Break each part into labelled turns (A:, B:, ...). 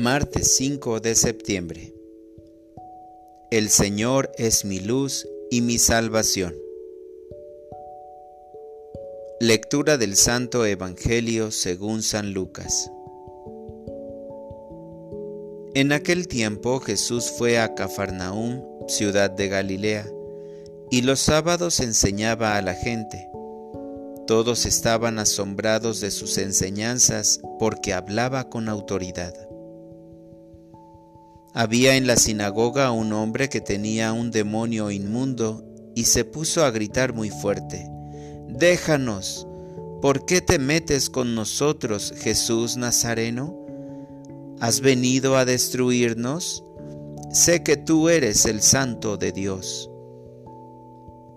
A: Martes 5 de septiembre. El Señor es mi luz y mi salvación. Lectura del Santo Evangelio según San Lucas. En aquel tiempo Jesús fue a Cafarnaúm, ciudad de Galilea, y los sábados enseñaba a la gente. Todos estaban asombrados de sus enseñanzas porque hablaba con autoridad. Había en la sinagoga un hombre que tenía un demonio inmundo y se puso a gritar muy fuerte, Déjanos, ¿por qué te metes con nosotros, Jesús Nazareno? ¿Has venido a destruirnos? Sé que tú eres el santo de Dios.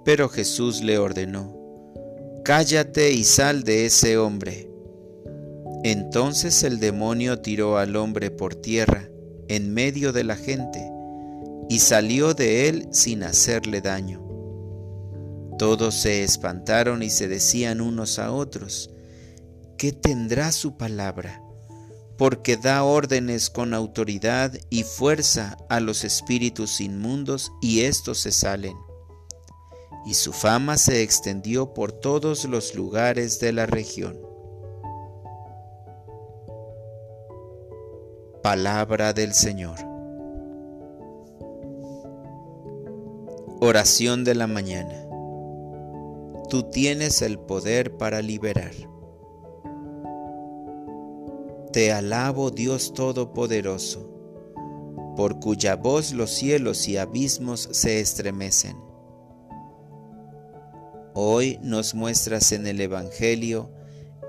A: Pero Jesús le ordenó, Cállate y sal de ese hombre. Entonces el demonio tiró al hombre por tierra, en medio de la gente, y salió de él sin hacerle daño. Todos se espantaron y se decían unos a otros, ¿qué tendrá su palabra? Porque da órdenes con autoridad y fuerza a los espíritus inmundos y éstos se salen y su fama se extendió por todos los lugares de la región. Palabra del Señor. Oración de la mañana. Tú tienes el poder para liberar. Te alabo Dios Todopoderoso, por cuya voz los cielos y abismos se estremecen Hoy nos muestras en el Evangelio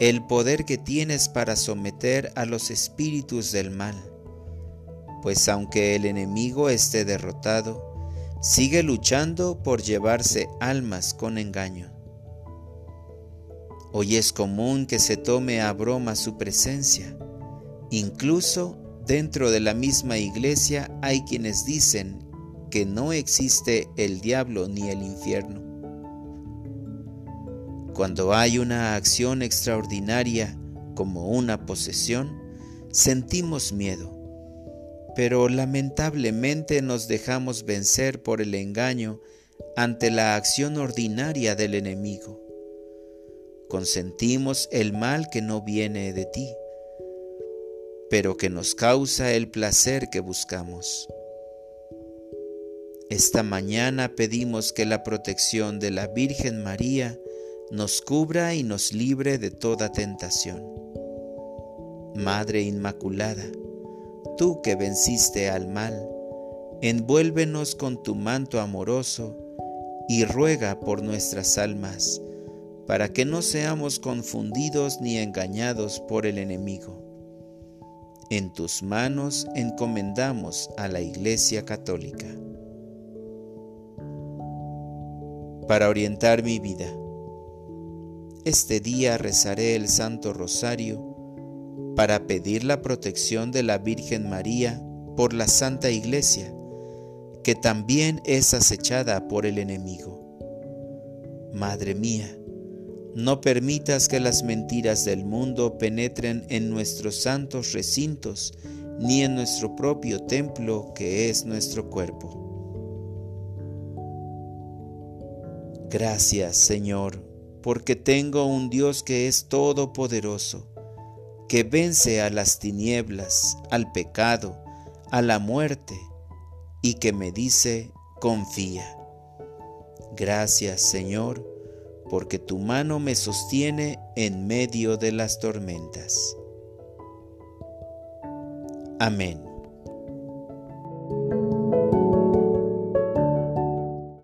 A: el poder que tienes para someter a los espíritus del mal, pues aunque el enemigo esté derrotado, sigue luchando por llevarse almas con engaño. Hoy es común que se tome a broma su presencia. Incluso dentro de la misma iglesia hay quienes dicen que no existe el diablo ni el infierno. Cuando hay una acción extraordinaria como una posesión, sentimos miedo, pero lamentablemente nos dejamos vencer por el engaño ante la acción ordinaria del enemigo. Consentimos el mal que no viene de ti, pero que nos causa el placer que buscamos. Esta mañana pedimos que la protección de la Virgen María nos cubra y nos libre de toda tentación. Madre Inmaculada, tú que venciste al mal, envuélvenos con tu manto amoroso y ruega por nuestras almas, para que no seamos confundidos ni engañados por el enemigo. En tus manos encomendamos a la Iglesia Católica. Para orientar mi vida, este día rezaré el Santo Rosario para pedir la protección de la Virgen María por la Santa Iglesia, que también es acechada por el enemigo. Madre mía, no permitas que las mentiras del mundo penetren en nuestros santos recintos ni en nuestro propio templo que es nuestro cuerpo. Gracias, Señor porque tengo un Dios que es todopoderoso, que vence a las tinieblas, al pecado, a la muerte, y que me dice, confía. Gracias Señor, porque tu mano me sostiene en medio de las tormentas. Amén.